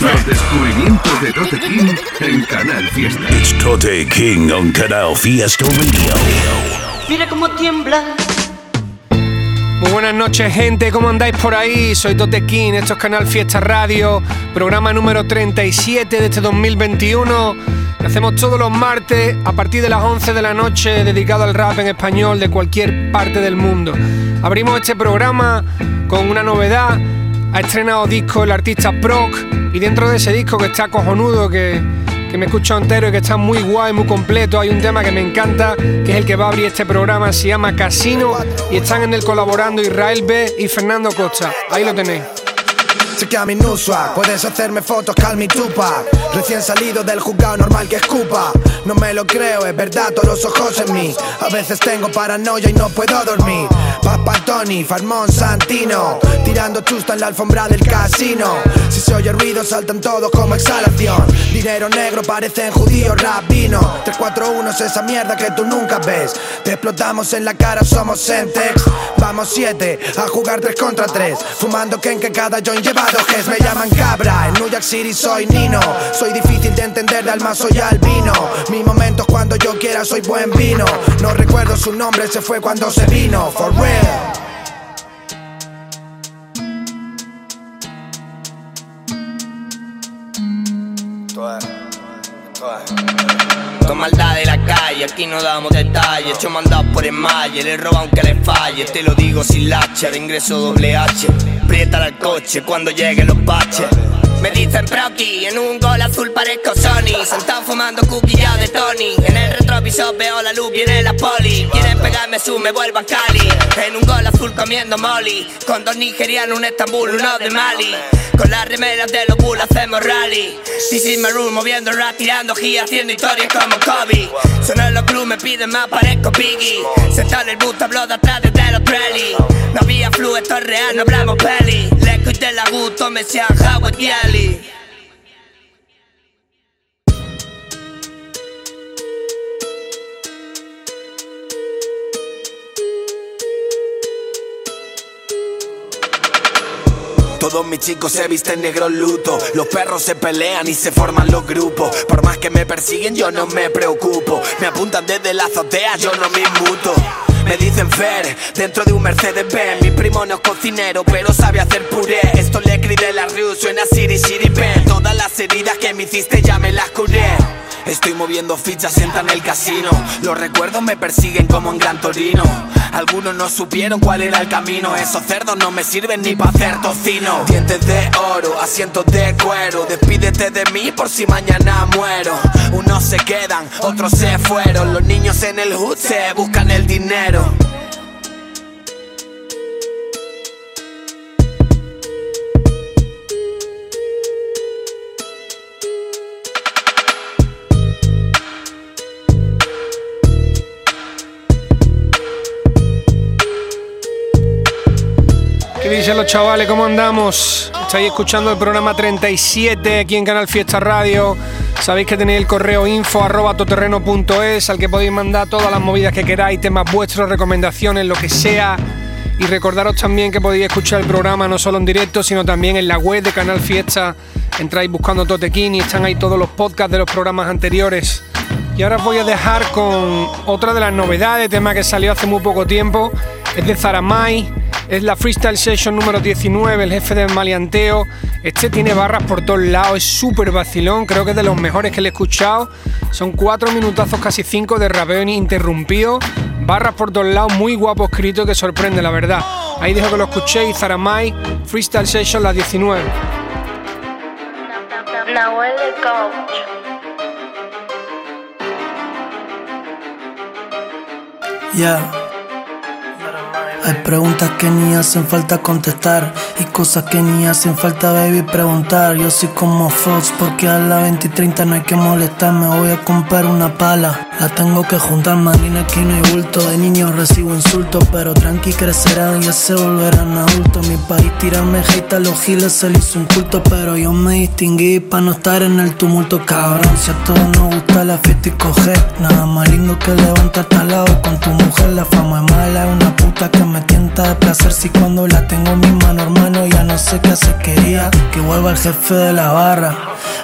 Los descubrimientos de Tote King en Canal Fiesta. It's Tote King on Canal Fiesta Radio. Mira cómo tiembla. Muy buenas noches, gente. ¿Cómo andáis por ahí? Soy Tote King. Esto es Canal Fiesta Radio, programa número 37 de este 2021. Lo hacemos todos los martes a partir de las 11 de la noche, dedicado al rap en español de cualquier parte del mundo. Abrimos este programa con una novedad. Ha estrenado disco el artista Proc y dentro de ese disco que está cojonudo, que, que me escucho entero y que está muy guay, muy completo, hay un tema que me encanta, que es el que va a abrir este programa, se llama Casino y están en él colaborando Israel B y Fernando Costa. Ahí lo tenéis. Sé que a mi nusua puedes hacerme fotos, call me Tupac. Recién salido del juzgado normal que escupa. No me lo creo, es verdad, todos los ojos en mí. A veces tengo paranoia y no puedo dormir. Papa Tony, Farmón Santino. Tirando chusta en la alfombra del casino. Si se oye ruido, saltan todos como exhalación. Dinero negro, parecen judíos rabino. 341 es esa mierda que tú nunca ves. Te explotamos en la cara, somos Sentex. Vamos siete a jugar 3 contra 3. Fumando Ken que cada joint lleva dos Gs. Me llaman cabra, en New York City soy Nino. Soy difícil de entender, de alma soy albino. Mi momento cuando yo quiera, soy buen vino. No recuerdo su nombre, se fue cuando se vino. Con maldad de la calle, aquí no damos detalles. Yo mandado por el malle, le roba aunque le falle. Te lo digo sin lacha, de ingreso doble H. Prieta al coche cuando lleguen los baches. Me dicen Proki, en un gol azul parezco Sony Sentado fumando cookie ya de Tony retrovisor veo la luz, viene la poli. Quieren pegarme su, me vuelvo a Cali. En un gol azul comiendo molly. Con dos nigerianos, un Estambul, uno de Mali. Con las remeras de los bulls hacemos rally. This is my room, moviendo rap, tirando gira Haciendo historias como Kobe. Son en los clubs, me piden más, parezco Biggie. Sentado en el bus, hablo de atrás desde los rally No había flu, esto es real, no hablamos peli. Le cuité la gusto, me sean Howard Yelly Mis chicos se visten negro luto. Los perros se pelean y se forman los grupos. Por más que me persiguen, yo no me preocupo. Me apuntan desde la azotea, yo no me inmuto. Me dicen Fer, dentro de un Mercedes Benz Mi primo no es cocinero, pero sabe hacer puré Esto le de la Rue, suena Siri Siri Pen Todas las heridas que me hiciste ya me las curé Estoy moviendo fichas, sienta en el casino. Los recuerdos me persiguen como en Gran Torino. Algunos no supieron cuál era el camino. Esos cerdos no me sirven ni para hacer tocino. Dientes de oro, asientos de cuero. Despídete de mí por si mañana muero. Unos se quedan, otros se fueron. Los niños en el hood se buscan el dinero chavales? ¿Cómo andamos? Estáis escuchando el programa 37 aquí en Canal Fiesta Radio. Sabéis que tenéis el correo info arroba toterreno.es al que podéis mandar todas las movidas que queráis, temas vuestros, recomendaciones, lo que sea. Y recordaros también que podéis escuchar el programa no solo en directo, sino también en la web de Canal Fiesta. Entráis buscando Totequín y están ahí todos los podcasts de los programas anteriores. Y ahora os voy a dejar con otra de las novedades, tema que salió hace muy poco tiempo. Es de Zaramay, es la Freestyle Session número 19, el jefe del maleanteo. Este tiene barras por todos lados, es súper vacilón, creo que es de los mejores que le he escuchado. Son cuatro minutazos, casi cinco de rapeo ininterrumpido. Barras por todos lados, muy guapo escrito que sorprende, la verdad. Ahí dejo que lo escuchéis, Zaramay, Freestyle Session, la 19. Nahuel el coach. Ya. Hay preguntas que ni hacen falta contestar y cosas que ni hacen falta baby preguntar. Yo soy como Fox porque a las 20 y 30 no hay que molestar. Me voy a comprar una pala La tengo que juntar, manina, aquí no hay bulto. De niño recibo insultos, pero tranqui crecerán, ya se volverán adultos. Mi país tirarme hate a los giles, se le hizo un culto, pero yo me distinguí para no estar en el tumulto, cabrón. Si a todos nos gusta la fiesta y coger, nada más lindo que levantarte al lado con tu mujer. La fama es mala, es una puta que me tienta de placer. Si cuando la tengo en mi mano, hermano, ya no sé qué hacer. Quería que vuelva el jefe de la barra.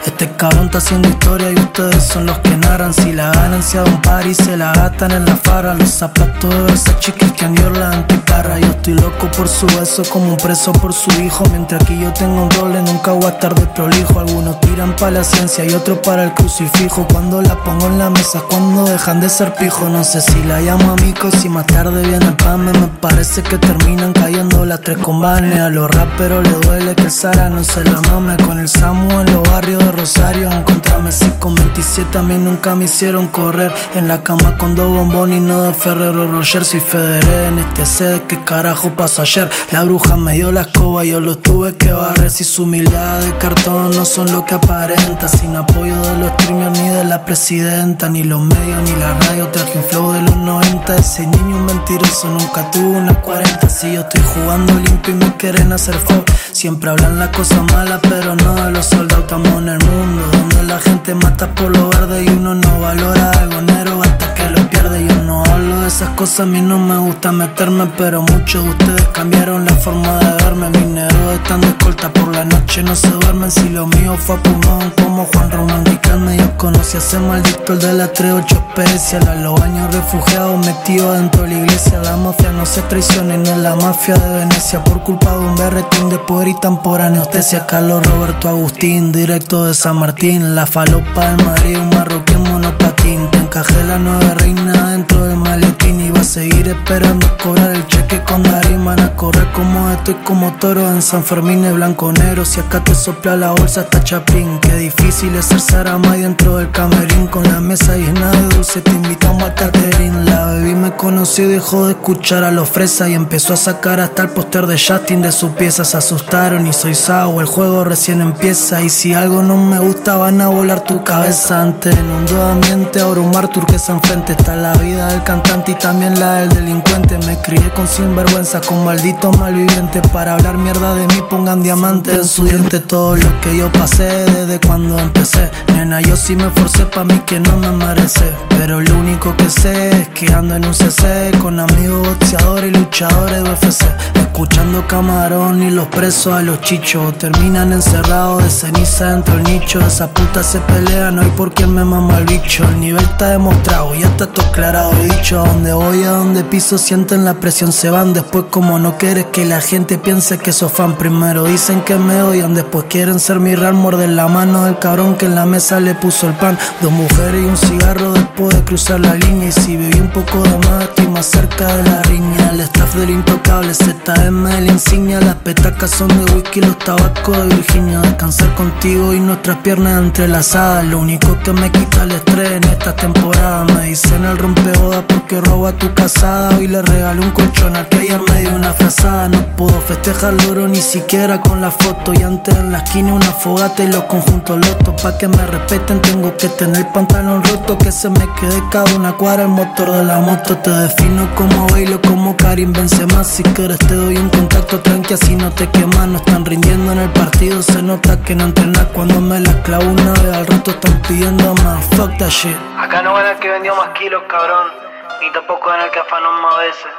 Este cabrón está haciendo historia y ustedes son los que narran. Si la ganan, se un par y se la gatan en la farra. Los zapatos de esa chica que andió la antiparra. Yo estoy loco por su beso como un preso por su hijo. Mientras que yo tengo un doble, nunca voy a estar de prolijo. Algunos tiran para la ciencia y otros para el crucifijo. Cuando la pongo en la mesa, cuando dejan de ser pijo. No sé si la llamo amigo, si más tarde viene el pan. Me parece que terminan cayendo las tres combanes. A los raperos le duele que el Sara no se la mame. Con el Samu en los barrios de Rosario. Encontrame si con 27 a mí nunca me hicieron correr. En la cama con dos bombones y no de Ferrero Roger. Soy Federer en este sed, ¿qué carajo pasó ayer? La bruja me dio la escoba, yo lo tuve que barrer. Si su humildad de cartón no son lo que aparenta. Sin apoyo de los streamers ni de la presidenta, ni los medios ni la radio. Traje un flow de los 90. Ese niño mentiroso nunca tuvo una 40. Si yo estoy jugando limpio y me quieren hacer fuck. Siempre hablan la cosa mala, pero no de los soldados. Estamos en el mundo donde la gente mata por lo verde y uno no valora algo negro hasta que lo pierde. Yo no hablo de esas cosas, a mí no me gusta meterme, pero muchos de ustedes cambiaron la forma de verme. Negros están de escolta por la noche, no se duermen. Si lo mío fue a pulmón, como Juan Román Ricarme. Yo conocí a ese maldito el de la 38 especial. A los años refugiados metidos dentro de la iglesia. La mafia no se traiciona y no es la mafia de Venecia. Por culpa de un berretín de poder y por anestesia. Carlos Roberto Agustín, directo de San Martín. La falopa del Madrid, un marroquín monopatín. Te encajé la nueva reina dentro del maletín. Seguir esperando cobrar el cheque con Darín. Van a correr como estoy como toro en San Fermín, es blanco negro. Si acá te sopla la bolsa, está chapín. Qué difícil es ser Saramay dentro del camerín. Con la mesa llena de dulce, te invitamos al catering. La baby me conoció dejó de escuchar a los fresas. Y empezó a sacar hasta el póster de Justin de sus piezas. Se asustaron y soy Sao, el juego recién empieza. Y si algo no me gusta, van a volar tu cabeza antes. En un ambiente, abrumar turquesa enfrente. Está la vida del cantante y también la del delincuente. Me crié con sinvergüenza, con maldito malviviente. Para hablar mierda de mí, pongan diamante en su diente. Todo lo que yo pasé desde cuando empecé. Nena, yo sí me forcé pa' mí que no me merece. Pero lo único que sé es que ando en un CC con amigos boxeadores y luchadores de UFC. Escuchando camarón y los presos a los chichos. Terminan encerrados de ceniza dentro del nicho. Esa puta se pelea, no hay por quién me mama el bicho. El nivel está demostrado, ya está todo aclarado. Dicho a donde voy, donde piso, sienten la presión, se van. Después, como no quieres que la gente piense que sos fan. Primero dicen que me odian, después quieren ser mi real. Morder la mano del cabrón que en la mesa le puso el pan. Dos mujeres y un cigarro después de cruzar la línea. Y si bebí un poco de más, estoy más cerca de la riña. El staff del intocable, ZM de la insignia. Las petacas son de whisky, los tabacos de Virginia. Descansar contigo y nuestras piernas entrelazadas. Lo único que me quita el estrés en esta temporada. Me dicen el rompeboda porque roba tu casada. Hoy le regalo un colchón al que ayer me dio una frazada. No puedo festejar oro ni siquiera con la foto. Y antes en la esquina una fogata y los conjuntos lotos. Pa' que me respeten tengo que tener pantalón roto. Que se me quede cada una cuadra el motor de la moto. Te defino como bailo, como Karim más Si quieres te doy un contacto tranqui así no te quemas. No están rindiendo en el partido, se nota que no entrenas cuando me la clavo una vez. Al rato están pidiendo más. Fuck that shit. Acá no van el que vendió más kilos, cabrón. Ni tampoco van el que afanó más veces.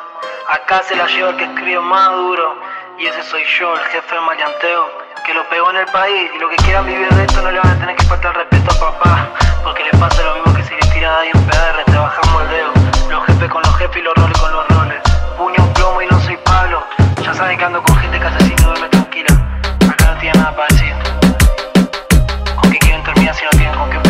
Acá se la lleva el que escribe más duro. Y ese soy yo, el jefe del maleanteo. Que lo pegó en el país. Y lo que quieran vivir de esto no le van a tener que faltar respeto a papá. Porque le pasa lo mismo que si le tira ahí en PR. Te bajamos el dedo. Los jefes con los jefes y los roles con los roles. Puño, plomo y no soy Pablo. Ya saben que ando con gente que asesino y duerme tranquila. Acá no tiene nada para decir. Con qué quieren terminar si no tienen con qué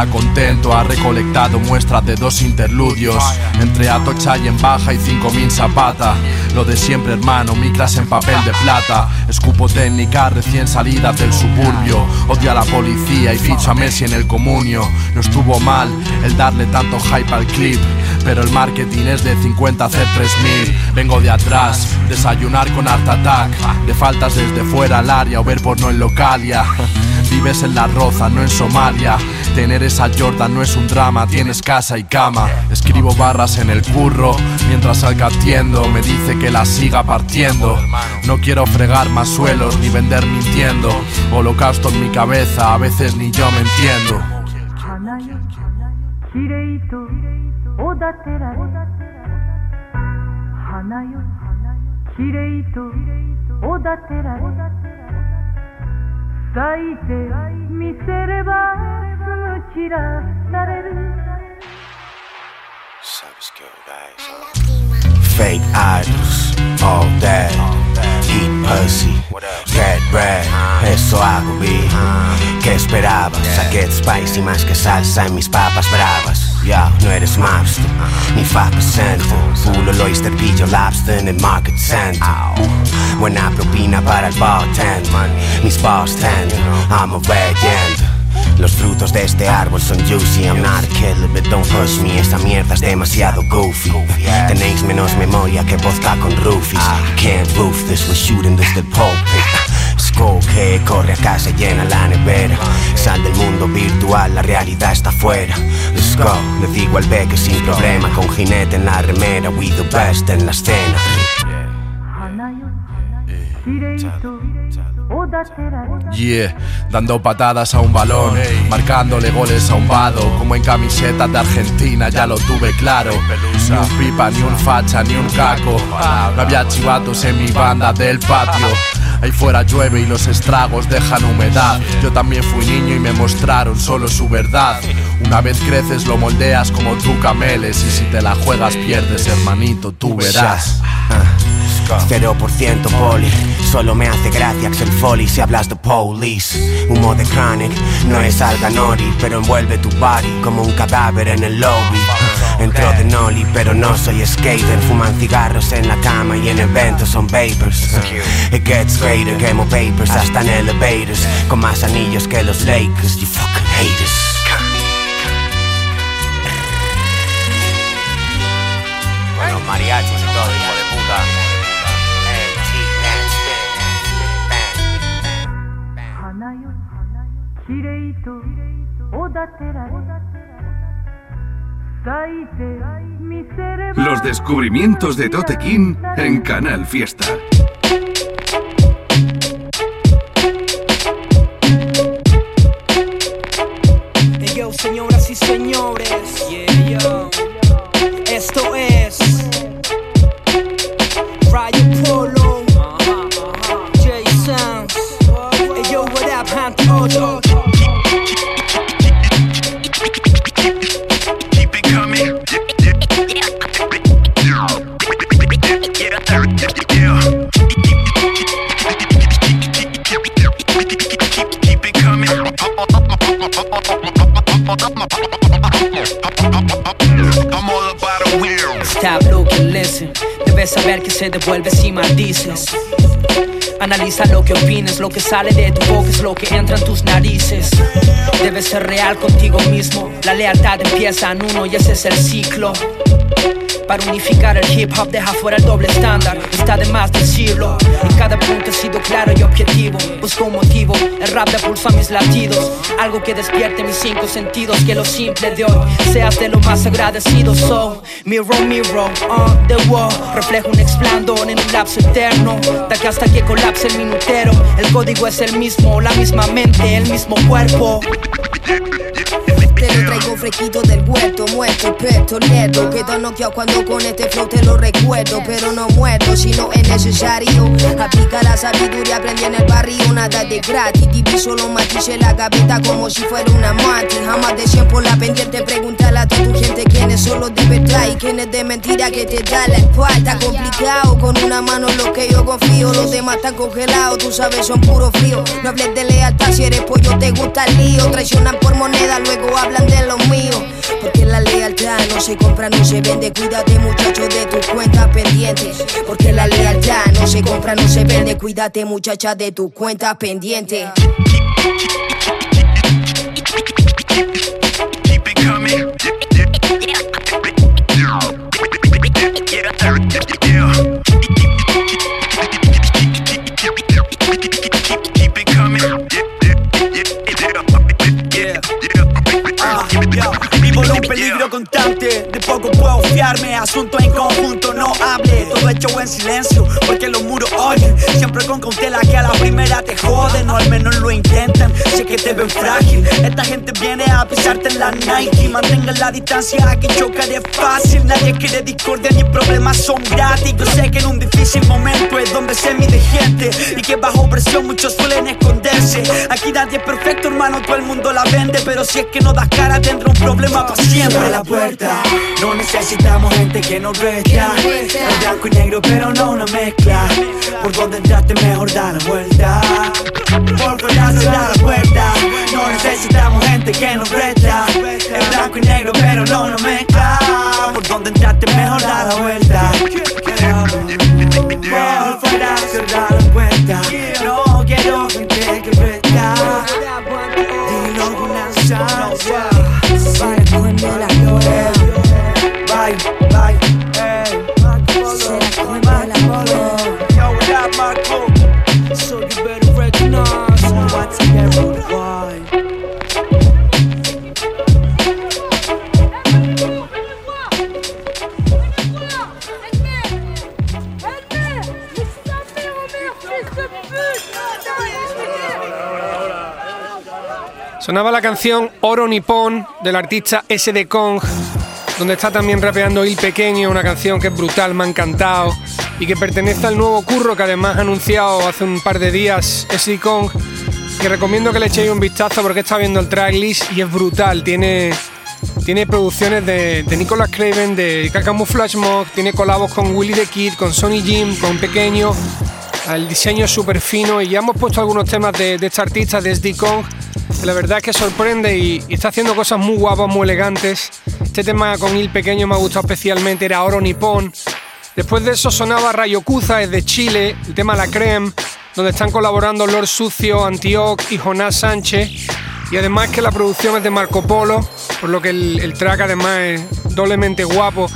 está contento, ha recolectado muestras de dos interludios. Entre Atocha y en baja y 5000 zapata. Lo de siempre, hermano, micras en papel de plata. Escupo técnica recién salida del suburbio. Odio a la policía y ficho a Messi en el comunio. No estuvo mal el darle tanto hype al clip. Pero el marketing es de 50 a hacer 3000. Vengo de atrás, desayunar con Art Attack. De faltas desde fuera al área o ver porno en localia. Vives en la roza, no en Somalia. Tener esa Jordan no es un drama, tienes casa y cama. Escribo barras en el curro mientras salga atiendo. Me dice que la siga partiendo. No quiero fregar más suelos ni vender mintiendo. Holocausto en mi cabeza, a veces ni yo me entiendo. きれいとおだてられ花よきれいとおだてられ咲いてみせればすぐ散らされる Fake idols, all that. Eat pussy, get bread, eso hago vi. ¿Qué esperabas? Saqué spicy más que salsa en mis papas bravas. Ya, no eres mobster, ni 5%. Pulo el oyster, pillo lobster en el market center. Buena propina para el bartender. Mis bars tender, I'm a legend. Los frutos de este árbol son juicy I'm not a killer but don't push me Esta mierda es demasiado goofy Tenéis menos memoria que vodka con roofies Can't roof this, we're shooting this del pulpit Scope que corre acá, se llena la nevera. Sal del mundo virtual, la realidad está afuera. Let's go, le digo al beque sin problema. Con jinete en la remera, we the best en la escena. Yeah, dando patadas a un balón, marcándole goles a un vado, como en camiseta de Argentina, ya lo tuve claro. Ni un pipa, ni un facha, ni un caco. No había chivatos en mi banda del patio. Ahí fuera llueve y los estragos dejan humedad. Yo también fui niño y me mostraron solo su verdad. Una vez creces lo moldeas como tú cameles y si te la juegas pierdes, hermanito, tú verás. 0% poli, solo me hace gracia Axel Foley si hablas de police. Humo de chronic, no es alganori Pero envuelve tu body como un cadáver en el lobby. Entro de noli, pero no soy skater. Fuman cigarros en la cama y en eventos son vapors. It gets greater, quemo papers hasta en elevators. Con más anillos que los Lakers, you fucking haters. Con los Los descubrimientos de Tote King en Canal Fiesta. Analiza lo que opines, lo que sale de tu boca es lo que entra en tus narices. Debes ser real contigo mismo. La lealtad empieza en uno y ese es el ciclo. Para unificar el hip hop deja fuera el doble estándar. Está de más decirlo. En cada punto he sido claro y objetivo. Busco un motivo, el rap depulsa mis latidos. Algo que despierte mis cinco sentidos. Que lo simple de hoy seas de lo más agradecido. So, mirror, mirror, on the wall. Reflejo un explandón en un lapso eterno. De aquí hasta que colapse el El código es el mismo, la misma mente, el mismo cuerpo Te lo Traigo fresquito del huerto, muerto, pesto, lerdo. Quedo noqueado cuando con este flow te lo recuerdo. Pero no muerto si no es necesario. Aplica la sabiduría, aprendí en el barrio, nada de gratis. Diviso los matices la gaveta como si fuera una mati. Jamás de 100 por la pendiente, pregúntale a tu gente quiénes son los de verdad y quiénes de mentira que te da la espalda. Complicado, con una mano en lo que yo confío. Los demás están congelados, tú sabes, son puro frío. No hables de lealtad si eres pollo, te gusta el lío. Traicionan por moneda, luego hablan de los míos. Porque la lealtad no se compra, no se vende. Cuídate, muchacho, de tus cuentas pendientes. Porque la lealtad no se compra, no se vende. Cuídate, muchacha, de tus cuentas pendientes. Silencio, te ven frágil, esta gente viene a pisarte en la Nike. Mantenga la distancia, que chocaré fácil. Nadie quiere discordia ni problemas son gratis. Yo sé que en un difícil momento es donde se mide gente, y que bajo presión muchos suelen esconderse. Aquí nadie es perfecto, hermano, todo el mundo la vende, pero si es que no das cara, tendrá un problema para siempre. La puerta, no necesitamos gente que nos resta. Es blanco y negro, pero no una mezcla. Por donde entraste, mejor da la Sonaba la canción Oro Nippon del artista SD Kong, donde está también rapeando Il Pequeño, una canción que es brutal, me ha encantado y que pertenece al nuevo curro que además ha anunciado hace un par de días SD Kong, que recomiendo que le echéis un vistazo porque está viendo el tracklist y es brutal, tiene, tiene producciones de, de Nicolas Craven, de Camouflage Mob, tiene colabos con Willy the Kid, con Sonny Jim, con Pequeño, el diseño es súper fino y ya hemos puesto algunos temas de, de este artista, de SD Kong, la verdad es que sorprende y, está haciendo cosas muy guapas, muy elegantes. Este tema con Il Pequeño me ha gustado especialmente, era Oro Nippon. Después de eso sonaba Rayokuza, es de Chile, el tema La Creme, donde están colaborando Lord Sucio, Antioch y Jonás Sánchez. Y además que la producción es de Marco Polo, por lo que el, el track además es doblemente guapo.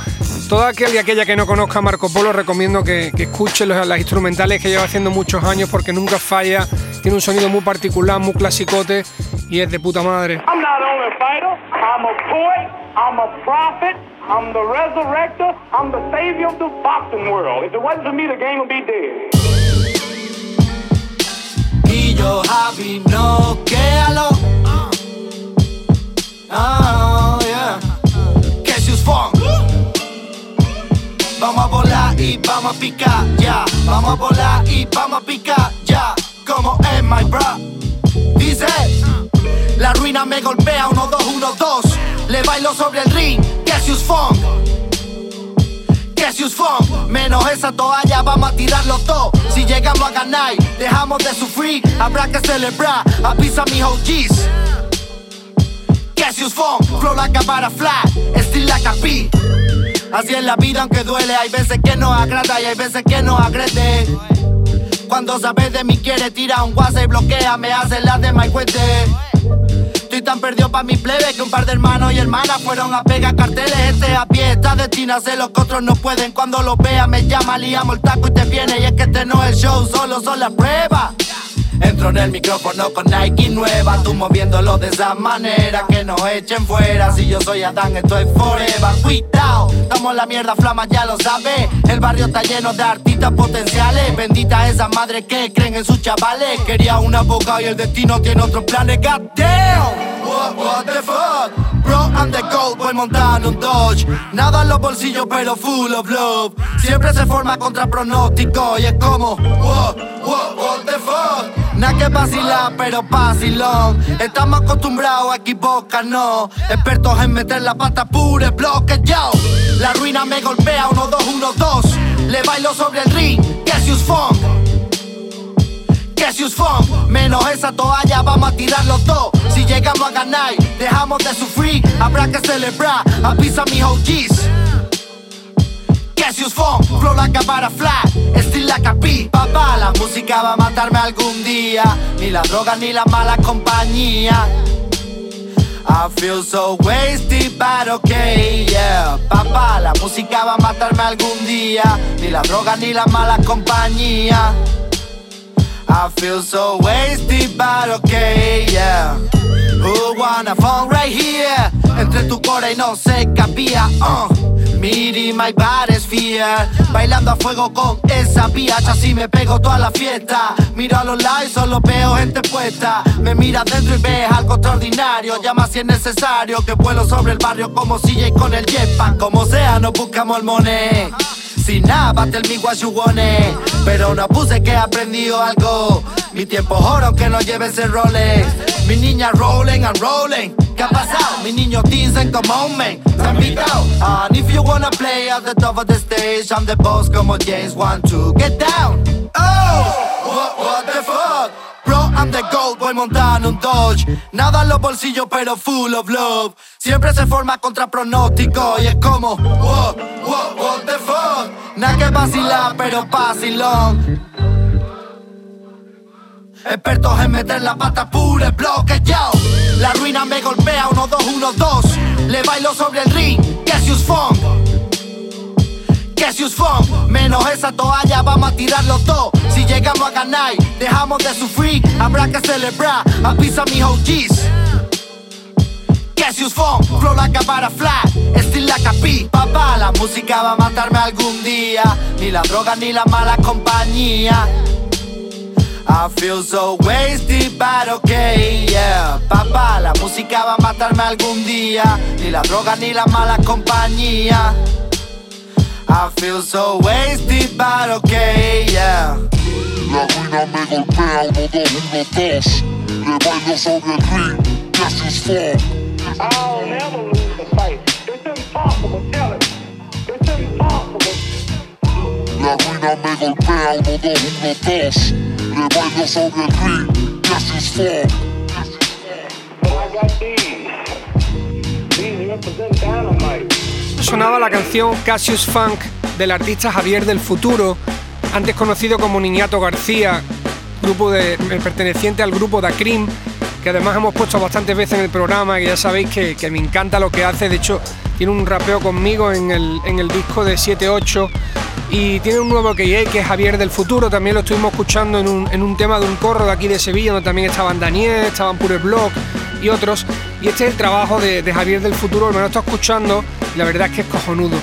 Todo aquel y aquella que no conozca a Marco Polo recomiendo que, que escuche los- las instrumentales que lleva haciendo muchos años porque nunca falla, tiene un sonido muy particular, muy clasicote y es de puta madre. I'm not only a fighter, I'm a poet, I'm a prophet, I'm the resurrector, I'm the savior of the boxing world. If it wasn't for me, the game would be dead. Y yo, Javi, no, quédalo. Oh, yeah. Cassius Funk. Y vamos a picar, ya. Vamos a volar y vamos a picar, ya. Como es, my bro. Dice, la ruina me golpea, 1, 2, 1, 2. Le bailo sobre el ring, Funk. Cassius Funk, menos esa toalla, vamos a tirarlo todo. Si llegamos a ganar, dejamos de sufrir, habrá que celebrar. Avisa mis OGs. Cassius Funk, flow like a butterfly, still like a bee. Así es la vida, aunque duele, hay veces que nos agrada y hay veces que nos agrede. Cuando sabes de mí, quiere tirar un WhatsApp y bloquea, me hace la de my cuente. Estoy tan perdido pa' mi plebe que un par de hermanos y hermanas fueron a pegar carteles. Este a pie está destinado a hacer lo que otros no pueden. Cuando lo vea, me llama, liamos el taco y te viene. Y es que este no es el show, solo son las pruebas. Entro en el micrófono con Nike nueva, tú moviéndolo de esa manera que nos echen fuera. Si yo soy Adán, esto es forever. Cuidado, como la mierda flama, ya lo sabe. El barrio está lleno de artistas potenciales. Bendita esa madre que creen en sus chavales. Quería un abogado y el destino tiene otros planes. God damn, what, what the fuck? Bro, I'm the gold, voy montando un Dodge. Nada en los bolsillos, pero full of love. Siempre se forma contra pronóstico y es como, what, what the fuck? Nada que vacilar, pero vacilón. Estamos acostumbrados a equivocarnos. Expertos en meter la pata pura, bloque yo. La ruina me golpea, uno, dos, uno, dos. Le bailo sobre el ring, Cassius Funk. Cassius Funk, menos esa toalla, vamos a tirar los dos. Si llegamos a ganar, dejamos de sufrir, habrá que celebrar. Avisa mis OGs. Cassius Funk, flow like a butterfly, still like a bee. Papá, la música va a matarme algún día. Ni la droga ni la mala compañía. I feel so wasted, but okay, yeah. Papá, la música va a matarme algún día. Ni la droga ni la mala compañía. I feel so wasted, but okay, yeah. Who wanna phone right here? Entre tu core y no se capía, uh. Miri my fear Bailando a fuego con esa piacha Así me pego toda la fiesta Miro a los y solo veo gente puesta Me miras dentro y ves algo extraordinario Llama si es necesario Que vuelo sobre el barrio como CJ con el jetpack Como sea, no buscamos el money sin nada, you want it. Pero no puse que he aprendido algo. Mi tiempo oro que no lleve ese Rolex. Mi niña rolling and rolling. ¿Qué ha pasado? Mi niño dicen come on man. Se han. And if you wanna play at the top of the stage, I'm the boss como James want to get down. Oh, what, what the fuck? Bro, I'm the gold, voy montando un Dodge. Nada en los bolsillos, pero full of love. Siempre se forma contra pronóstico y es como, what, what, what the fuck? Nada que vacilar, pero vacilón. Expertos en meter la pata pura, bloque yo. La ruina me golpea, uno, dos, uno, dos. Le bailo sobre el ring, Cassius Funk. Cassius Funk, menos esa toalla, vamos a tirar los dos. Si llegamos a ganar, dejamos de sufrir, habrá que celebrar. Avisa mis OGs. Cassius Funk, flow like a butterfly, still like a bee. Papá, la música va a matarme algún día. Ni la droga ni la mala compañía. I feel so wasted, but okay, yeah. Papá, la música va a matarme algún día. Ni la droga ni la mala compañía. I feel so wasted, but okay, yeah. La ruina me golpea, uno, dos, uno, dos. Le bailo sobre el ring, Cassius Funk. I'll never lose the fight. It's impossible, tell it. It's impossible. La ruina me golpea, uno, dos, uno, dos. Le bailo sobre el ring, Cassius dynamite. Sonaba la canción Cassius Funk del artista Javier del Futuro, antes conocido como Niñato García, grupo de, perteneciente al grupo Da que además hemos puesto bastantes veces en el programa, que ya sabéis que, que me encanta lo que hace, de hecho tiene un rapeo conmigo en el, en el disco de 7-8 y tiene un nuevo que que es Javier del Futuro, también lo estuvimos escuchando en un, en un tema de un corro de aquí de Sevilla, donde también estaban Daniel, estaban Pure Block y otros, y este es el trabajo de, de Javier del Futuro, me lo estoy escuchando y la verdad es que es cojonudo.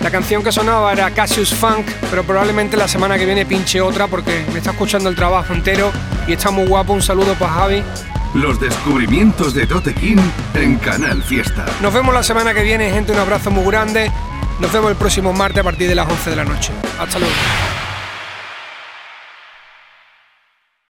La canción que sonaba era Cassius Funk, pero probablemente la semana que viene pinche otra porque me está escuchando el trabajo entero y está muy guapo. Un saludo para Javi. Los descubrimientos de Tote King en Canal Fiesta. Nos vemos la semana que viene, gente. Un abrazo muy grande. Nos vemos el próximo martes a partir de las 11 de la noche. Hasta luego.